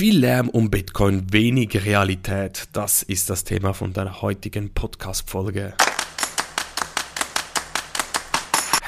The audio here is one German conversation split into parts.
Viel Lärm um Bitcoin, wenig Realität. Das ist das Thema von der heutigen Podcast-Folge.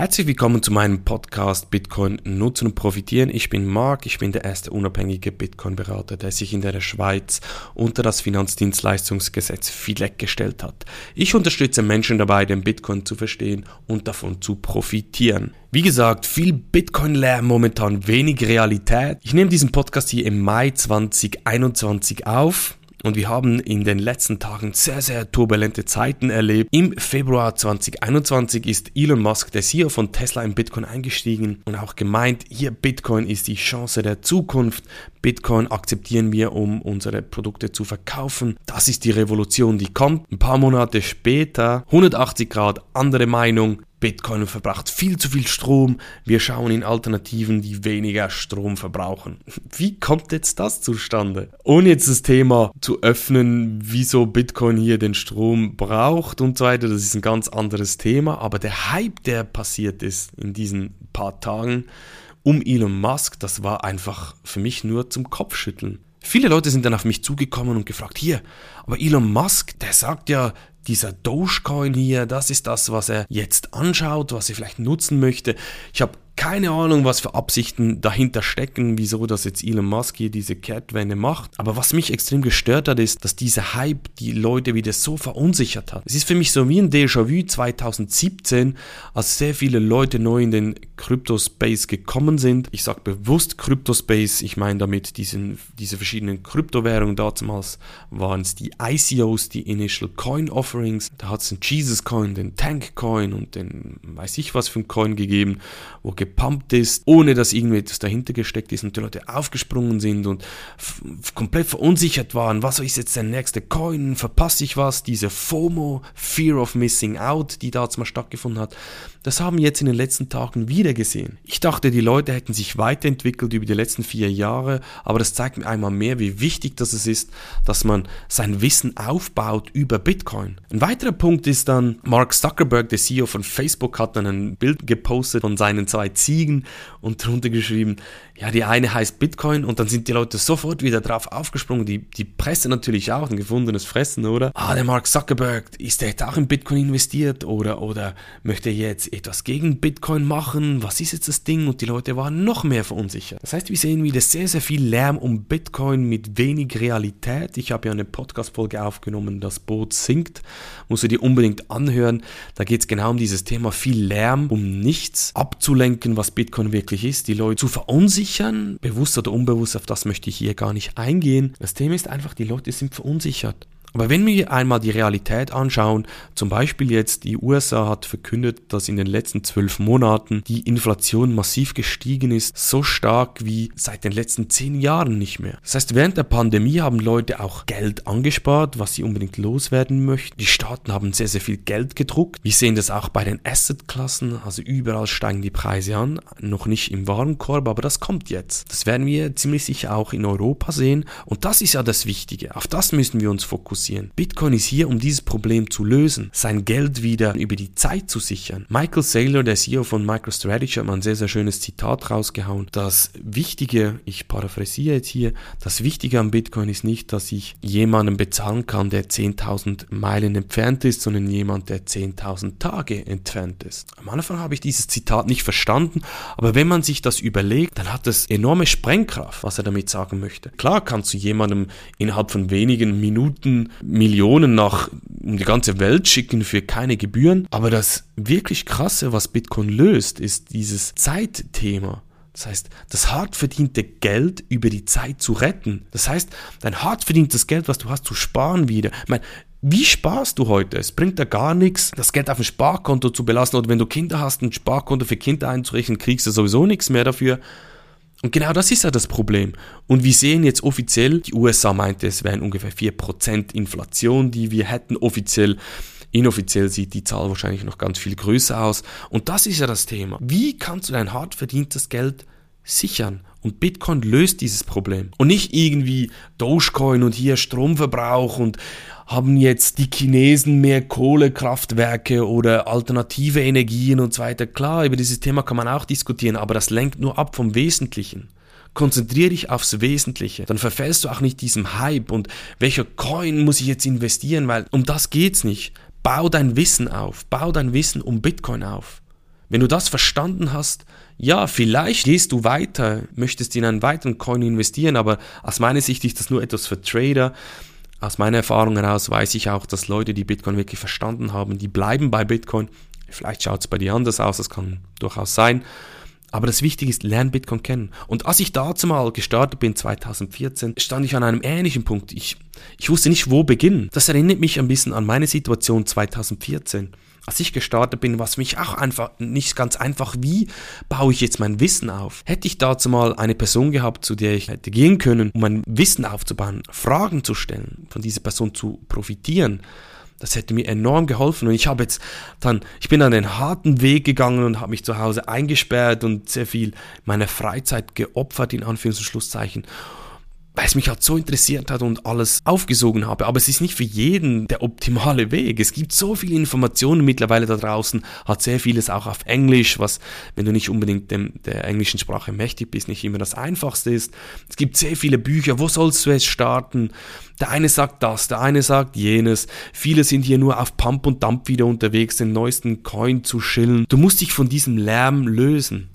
Herzlich willkommen zu meinem Podcast Bitcoin nutzen und profitieren. Ich bin Marc, ich bin der erste unabhängige Bitcoin-Berater, der sich in der Schweiz unter das Finanzdienstleistungsgesetz FILEC gestellt hat. Ich unterstütze Menschen dabei, den Bitcoin zu verstehen und davon zu profitieren. Wie gesagt, viel Bitcoin-Lärm, momentan wenig Realität. Ich nehme diesen Podcast hier im Mai 2021 auf. Und wir haben in den letzten Tagen sehr, sehr turbulente Zeiten erlebt. Im Februar 2021 ist Elon Musk, der CEO von Tesla, in Bitcoin eingestiegen und auch gemeint, hier Bitcoin ist die Chance der Zukunft. Bitcoin akzeptieren wir, um unsere Produkte zu verkaufen. Das ist die Revolution, die kommt. Ein paar Monate später, 180 Grad andere Meinung. Bitcoin verbraucht viel zu viel Strom. Wir schauen in Alternativen, die weniger Strom verbrauchen. Wie kommt jetzt das zustande? Ohne jetzt das Thema zu öffnen, wieso Bitcoin hier den Strom braucht und so weiter, das ist ein ganz anderes Thema. Aber der Hype, der passiert ist in diesen paar Tagen um Elon Musk, das war einfach für mich nur zum Kopfschütteln. Viele Leute sind dann auf mich zugekommen und gefragt, hier, aber Elon Musk, der sagt ja, dieser Dogecoin hier, das ist das, was er jetzt anschaut, was er vielleicht nutzen möchte. Ich habe keine Ahnung, was für Absichten dahinter stecken, wieso das jetzt Elon Musk hier diese Kehrtwende macht. Aber was mich extrem gestört hat, ist, dass dieser Hype die Leute wieder so verunsichert hat. Es ist für mich so wie ein Déjà-vu 2017, als sehr viele Leute neu in den Crypto-Space gekommen sind. Ich sage bewusst Crypto-Space, ich meine damit diesen, diese verschiedenen Kryptowährungen. Damals waren es die ICOs, die Initial Coin Offerings. Da hat es den Jesus Coin, den Tank Coin und den weiß ich was für ein Coin gegeben, wo gepumpt ist, ohne dass irgendwie etwas dahinter gesteckt ist und die Leute aufgesprungen sind und komplett verunsichert waren. Was ist jetzt der nächste Coin? Verpasse ich was? Diese FOMO, Fear of Missing Out, die da mal stattgefunden hat. Das haben wir jetzt in den letzten Tagen wieder gesehen. Ich dachte, die Leute hätten sich weiterentwickelt über die letzten vier Jahre, aber das zeigt mir einmal mehr, wie wichtig das ist, dass man sein Wissen aufbaut über Bitcoin. Ein weiterer Punkt ist dann, Mark Zuckerberg, der CEO von Facebook, hat dann ein Bild gepostet von seinen zwei Ziegen und drunter geschrieben, ja, die eine heißt Bitcoin und dann sind die Leute sofort wieder drauf aufgesprungen. Die, die Presse natürlich auch, ein gefundenes Fressen, oder? Ah, der Mark Zuckerberg, ist der jetzt auch in Bitcoin investiert oder, oder möchte er jetzt etwas gegen Bitcoin machen? Was ist jetzt das Ding? Und die Leute waren noch mehr verunsichert. Das heißt, wir sehen wieder sehr, sehr viel Lärm um Bitcoin mit wenig Realität. Ich habe ja eine Podcast-Folge aufgenommen, das Boot sinkt. Musst du dir unbedingt anhören. Da geht es genau um dieses Thema viel Lärm, um nichts abzulenken, was Bitcoin wirklich ist. Die Leute zu verunsichern verunsichern, bewusst oder unbewusst, auf das möchte ich hier gar nicht eingehen. Das Thema ist einfach, die Leute sind verunsichert. Aber wenn wir einmal die Realität anschauen, zum Beispiel jetzt die USA hat verkündet, dass in den letzten zwölf Monaten die Inflation massiv gestiegen ist, so stark wie seit den letzten zehn Jahren nicht mehr. Das heißt, während der Pandemie haben Leute auch Geld angespart, was sie unbedingt loswerden möchten. Die Staaten haben sehr, sehr viel Geld gedruckt. Wir sehen das auch bei den Assetklassen, also überall steigen die Preise an, noch nicht im Warenkorb, aber das kommt jetzt. Das werden wir ziemlich sicher auch in Europa sehen und das ist ja das Wichtige. Auf das müssen wir uns fokussieren fokussieren. Bitcoin ist hier, um dieses Problem zu lösen, sein Geld wieder über die Zeit zu sichern. Michael Saylor, der CEO von MicroStrategy, hat mal ein sehr, sehr schönes Zitat rausgehauen. Das Wichtige, ich paraphrasiere jetzt hier, das Wichtige am Bitcoin ist nicht, dass ich jemanden bezahlen kann, der 10.000 Meilen entfernt ist, sondern jemand, der 10.000 Tage entfernt ist. Am Anfang habe ich dieses Zitat nicht verstanden, aber wenn man sich das überlegt, dann hat es enorme Sprengkraft, was er damit sagen möchte. Klar kannst du jemandem innerhalb von wenigen Minuten Millionen nach um die ganze Welt schicken für keine Gebühren. Aber das wirklich krasse, was Bitcoin löst, ist dieses Zeitthema. Das heißt, das hart verdiente Geld über die Zeit zu retten. Das heißt, dein hart verdientes Geld, was du hast, zu sparen wieder. Ich meine, wie sparst du heute? Es bringt da gar nichts, das Geld auf ein Sparkonto zu belassen oder wenn du Kinder hast, ein Sparkonto für Kinder einzurichten, kriegst du sowieso nichts mehr dafür. Und genau das ist ja das Problem. Und wir sehen jetzt offiziell, die USA meinte, es wären ungefähr 4% Inflation, die wir hätten offiziell. Inoffiziell sieht die Zahl wahrscheinlich noch ganz viel größer aus. Und das ist ja das Thema. Wie kannst du dein hart verdientes Geld sichern? Und Bitcoin löst dieses Problem. Und nicht irgendwie Dogecoin und hier Stromverbrauch und haben jetzt die Chinesen mehr Kohlekraftwerke oder alternative Energien und so weiter. Klar, über dieses Thema kann man auch diskutieren, aber das lenkt nur ab vom Wesentlichen. Konzentriere dich aufs Wesentliche. Dann verfällst du auch nicht diesem Hype und welcher Coin muss ich jetzt investieren, weil um das geht's nicht. Bau dein Wissen auf. Bau dein Wissen um Bitcoin auf. Wenn du das verstanden hast, ja, vielleicht gehst du weiter, möchtest in einen weiteren Coin investieren, aber aus meiner Sicht ist das nur etwas für Trader. Aus meiner Erfahrung heraus weiß ich auch, dass Leute, die Bitcoin wirklich verstanden haben, die bleiben bei Bitcoin. Vielleicht schaut es bei dir anders aus, das kann durchaus sein. Aber das Wichtige ist, lern Bitcoin kennen. Und als ich dazu mal gestartet bin, 2014, stand ich an einem ähnlichen Punkt. Ich, ich wusste nicht, wo beginnen. Das erinnert mich ein bisschen an meine Situation 2014 als ich gestartet bin, war es mich auch einfach nicht ganz einfach, wie baue ich jetzt mein Wissen auf. Hätte ich dazu mal eine Person gehabt, zu der ich hätte gehen können, um mein Wissen aufzubauen, Fragen zu stellen, von dieser Person zu profitieren, das hätte mir enorm geholfen. Und ich habe jetzt dann, ich bin dann den harten Weg gegangen und habe mich zu Hause eingesperrt und sehr viel meiner Freizeit geopfert, in Anführungs- und Schlusszeichen weil es mich halt so interessiert hat und alles aufgesogen habe. Aber es ist nicht für jeden der optimale Weg. Es gibt so viele Informationen mittlerweile da draußen, hat sehr vieles auch auf Englisch, was, wenn du nicht unbedingt dem, der englischen Sprache mächtig bist, nicht immer das Einfachste ist. Es gibt sehr viele Bücher, wo sollst du jetzt starten? Der eine sagt das, der eine sagt jenes. Viele sind hier nur auf Pump und Dump wieder unterwegs, den neuesten Coin zu schillen. Du musst dich von diesem Lärm lösen.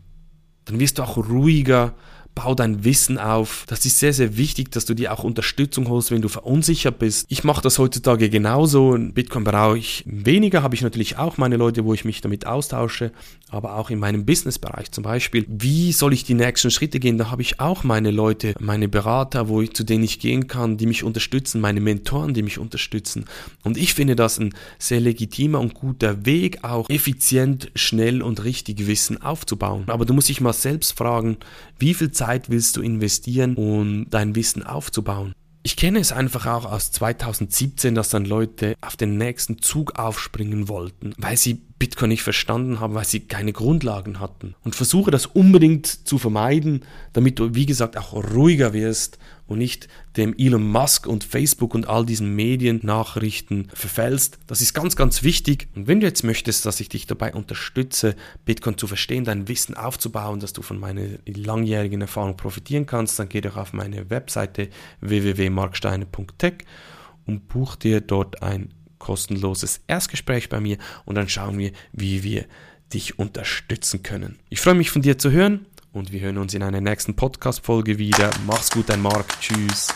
Dann wirst du auch ruhiger, bau dein Wissen auf. Das ist sehr, sehr wichtig, dass du dir auch Unterstützung holst, wenn du verunsichert bist. Ich mache das heutzutage genauso. In Bitcoin brauche ich weniger, habe ich natürlich auch meine Leute, wo ich mich damit austausche, aber auch in meinem Businessbereich zum Beispiel. Wie soll ich die nächsten Schritte gehen? Da habe ich auch meine Leute, meine Berater, wo ich, zu denen ich gehen kann, die mich unterstützen, meine Mentoren, die mich unterstützen. Und ich finde das ein sehr legitimer und guter Weg, auch effizient, schnell und richtig Wissen aufzubauen. Aber du musst dich mal selbst fragen, wie viel Zeit Zeit willst du investieren, um dein Wissen aufzubauen? Ich kenne es einfach auch aus 2017, dass dann Leute auf den nächsten Zug aufspringen wollten, weil sie Bitcoin nicht verstanden haben, weil sie keine Grundlagen hatten. Und versuche das unbedingt zu vermeiden, damit du, wie gesagt, auch ruhiger wirst und nicht dem Elon Musk und Facebook und all diesen Mediennachrichten verfällst. Das ist ganz, ganz wichtig. Und wenn du jetzt möchtest, dass ich dich dabei unterstütze, Bitcoin zu verstehen, dein Wissen aufzubauen, dass du von meiner langjährigen Erfahrung profitieren kannst, dann geh doch auf meine Webseite www.marksteine.tech und buch dir dort ein kostenloses Erstgespräch bei mir und dann schauen wir, wie wir dich unterstützen können. Ich freue mich von dir zu hören und wir hören uns in einer nächsten Podcast-Folge wieder. Mach's gut, dein Marc. Tschüss.